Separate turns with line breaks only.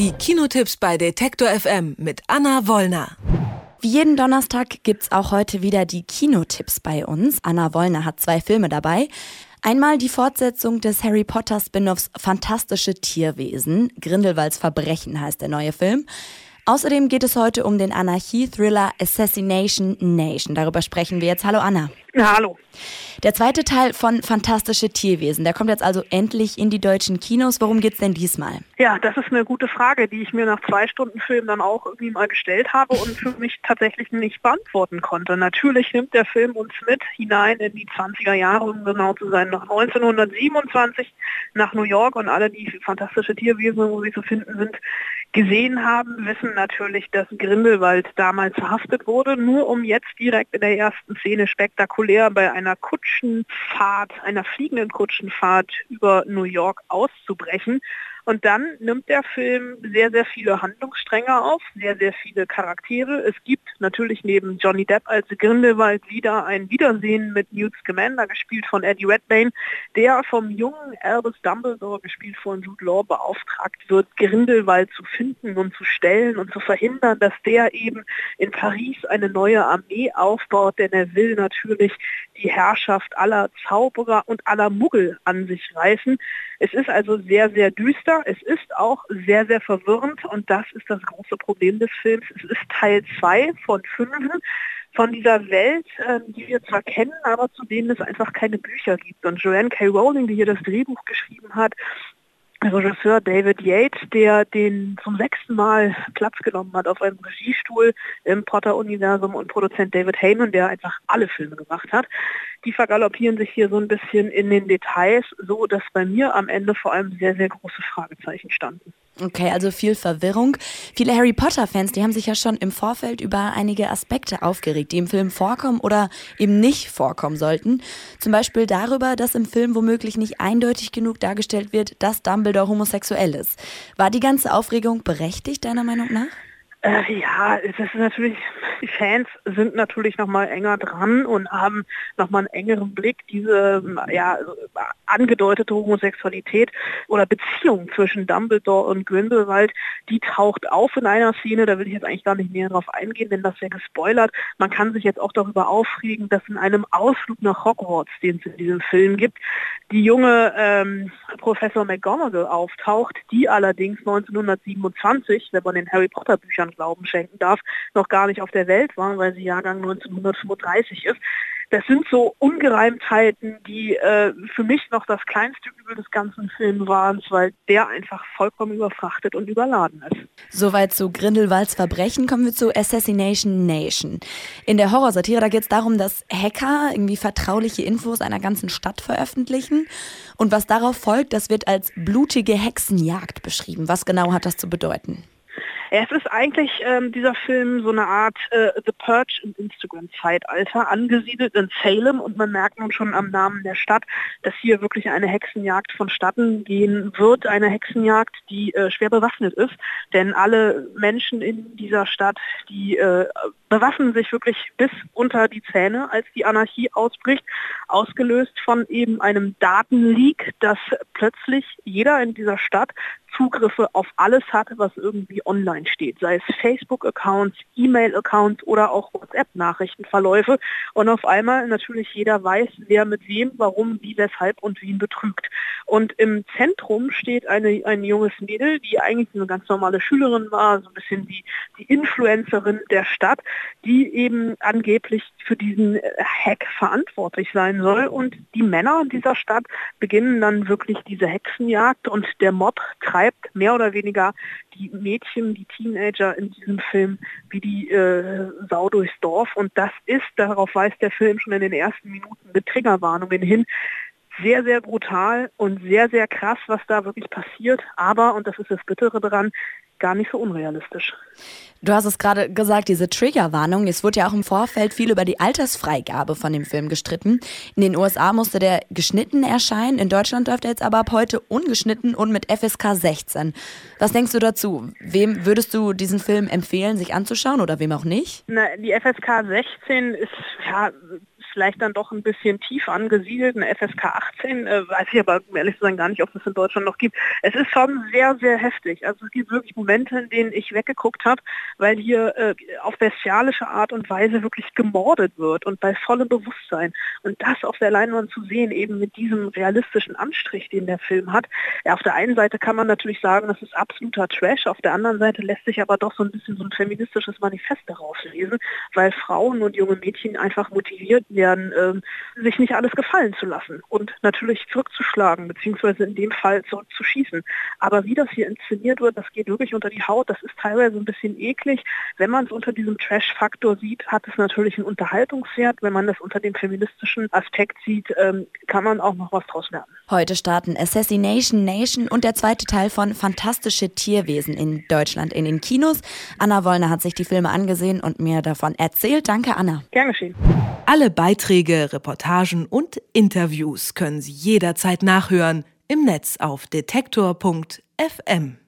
Die Kinotipps bei Detektor FM mit Anna Wollner.
Wie jeden Donnerstag gibt's auch heute wieder die Kinotipps bei uns. Anna Wollner hat zwei Filme dabei. Einmal die Fortsetzung des Harry Potter Spin-offs Fantastische Tierwesen. Grindelwalds Verbrechen heißt der neue Film. Außerdem geht es heute um den Anarchie-Thriller Assassination Nation. Darüber sprechen wir jetzt. Hallo Anna.
Ja, hallo.
Der zweite Teil von Fantastische Tierwesen, der kommt jetzt also endlich in die deutschen Kinos. Worum geht's denn diesmal?
Ja, das ist eine gute Frage, die ich mir nach zwei Stunden Film dann auch irgendwie mal gestellt habe und für mich tatsächlich nicht beantworten konnte. Natürlich nimmt der Film uns mit hinein in die 20er Jahre, um genau zu sein, nach 1927 nach New York und alle die Fantastische Tierwesen, wo sie zu finden sind, gesehen haben, wissen natürlich, dass Grindelwald damals verhaftet wurde, nur um jetzt direkt in der ersten Szene spektakulär bei einer Kutschenfahrt, einer fliegenden Kutschenfahrt über New York auszubrechen und dann nimmt der Film sehr, sehr viele Handlungsstränge auf, sehr, sehr viele Charaktere. Es gibt natürlich neben Johnny Depp als Grindelwald wieder ein Wiedersehen mit Newt Scamander, gespielt von Eddie Redmayne, der vom jungen Albus Dumbledore, gespielt von Jude Law, beauftragt wird, Grindelwald zu finden und zu stellen und zu verhindern, dass der eben in Paris eine neue Armee aufbaut, denn er will natürlich die Herrschaft aller Zauberer und aller Muggel an sich reißen. Es ist also sehr, sehr düster. Es ist auch sehr, sehr verwirrend und das ist das große Problem des Films. Es ist Teil 2 von 5 von dieser Welt, äh, die wir zwar kennen, aber zu denen es einfach keine Bücher gibt. Und Joanne K. Rowling, die hier das Drehbuch geschrieben hat, Regisseur David Yates, der den zum sechsten Mal Platz genommen hat auf einem Regiestuhl im Potter-Universum und Produzent David Heyman, der einfach alle Filme gemacht hat. Die vergaloppieren sich hier so ein bisschen in den Details, so dass bei mir am Ende vor allem sehr, sehr große Fragezeichen standen.
Okay, also viel Verwirrung. Viele Harry Potter-Fans, die haben sich ja schon im Vorfeld über einige Aspekte aufgeregt, die im Film vorkommen oder eben nicht vorkommen sollten. Zum Beispiel darüber, dass im Film womöglich nicht eindeutig genug dargestellt wird, dass Dumbledore homosexuell ist. War die ganze Aufregung berechtigt, deiner Meinung nach?
Äh, ja, es ist natürlich, die Fans sind natürlich noch mal enger dran und haben noch mal einen engeren Blick. Diese ja, angedeutete Homosexualität oder Beziehung zwischen Dumbledore und Grindelwald, die taucht auf in einer Szene, da will ich jetzt eigentlich gar nicht näher drauf eingehen, denn das wäre gespoilert. Man kann sich jetzt auch darüber aufregen, dass in einem Ausflug nach Hogwarts, den es in diesem Film gibt, die junge ähm, Professor McGonagall auftaucht, die allerdings 1927, wenn man den Harry Potter Büchern Glauben schenken darf, noch gar nicht auf der Welt war, weil sie Jahrgang 1935 ist. Das sind so Ungereimtheiten, die äh, für mich noch das kleinste Übel des ganzen Films waren, weil der einfach vollkommen überfrachtet und überladen ist.
Soweit zu Grindelwalds Verbrechen kommen wir zu Assassination Nation. In der Horrorsatire, da geht es darum, dass Hacker irgendwie vertrauliche Infos einer ganzen Stadt veröffentlichen. Und was darauf folgt, das wird als blutige Hexenjagd beschrieben. Was genau hat das zu bedeuten?
Es ist eigentlich ähm, dieser Film so eine Art äh, The Purge im Instagram-Zeitalter, angesiedelt in Salem. Und man merkt nun schon am Namen der Stadt, dass hier wirklich eine Hexenjagd vonstatten gehen wird, eine Hexenjagd, die äh, schwer bewaffnet ist, denn alle Menschen in dieser Stadt, die äh, bewaffnen sich wirklich bis unter die Zähne, als die Anarchie ausbricht, ausgelöst von eben einem Datenleak, dass plötzlich jeder in dieser Stadt Zugriffe auf alles hat, was irgendwie online steht, sei es Facebook-Accounts, E-Mail-Accounts oder auch WhatsApp-Nachrichtenverläufe. Und auf einmal natürlich jeder weiß, wer mit wem, warum, wie, weshalb und wen betrügt. Und im Zentrum steht eine, ein junges Mädel, die eigentlich eine ganz normale Schülerin war, so ein bisschen die, die Influencerin der Stadt, die eben angeblich für diesen Hack verantwortlich sein soll. Und die Männer dieser Stadt beginnen dann wirklich diese Hexenjagd und der Mob treibt mehr oder weniger die Mädchen, die Teenager in diesem Film wie die äh, Sau durchs Dorf. Und das ist, darauf weist der Film schon in den ersten Minuten mit Triggerwarnungen hin, sehr, sehr brutal und sehr, sehr krass, was da wirklich passiert. Aber, und das ist das Bittere daran, gar nicht so unrealistisch.
Du hast es gerade gesagt, diese Triggerwarnung. Es wurde ja auch im Vorfeld viel über die Altersfreigabe von dem Film gestritten. In den USA musste der geschnitten erscheinen. In Deutschland läuft er jetzt aber ab heute ungeschnitten und mit FSK 16. Was denkst du dazu? Wem würdest du diesen Film empfehlen, sich anzuschauen oder wem auch nicht?
Na, die FSK 16 ist ja vielleicht dann doch ein bisschen tief angesiedelt, eine FSK 18, äh, weiß ich aber ehrlich zu sein gar nicht, ob es in Deutschland noch gibt. Es ist schon sehr, sehr heftig. Also es gibt wirklich Momente, in denen ich weggeguckt habe, weil hier äh, auf bestialische Art und Weise wirklich gemordet wird und bei vollem Bewusstsein. Und das auf der Leinwand zu sehen, eben mit diesem realistischen Anstrich, den der Film hat. Ja, auf der einen Seite kann man natürlich sagen, das ist absoluter Trash, auf der anderen Seite lässt sich aber doch so ein bisschen so ein feministisches Manifest daraus lesen, weil Frauen und junge Mädchen einfach motiviert werden, ähm, sich nicht alles gefallen zu lassen und natürlich zurückzuschlagen, beziehungsweise in dem Fall zurückzuschießen. Aber wie das hier inszeniert wird, das geht wirklich unter die Haut, das ist teilweise ein bisschen eklig. Wenn man es unter diesem Trash-Faktor sieht, hat es natürlich einen Unterhaltungswert. Wenn man es unter dem feministischen Aspekt sieht, ähm, kann man auch noch was draus lernen.
Heute starten Assassination Nation und der zweite Teil von Fantastische Tierwesen in Deutschland in den Kinos. Anna Wollner hat sich die Filme angesehen und mir davon erzählt. Danke, Anna.
Gern geschehen.
Alle Beiträge, Reportagen und Interviews können Sie jederzeit nachhören im Netz auf detektor.fm.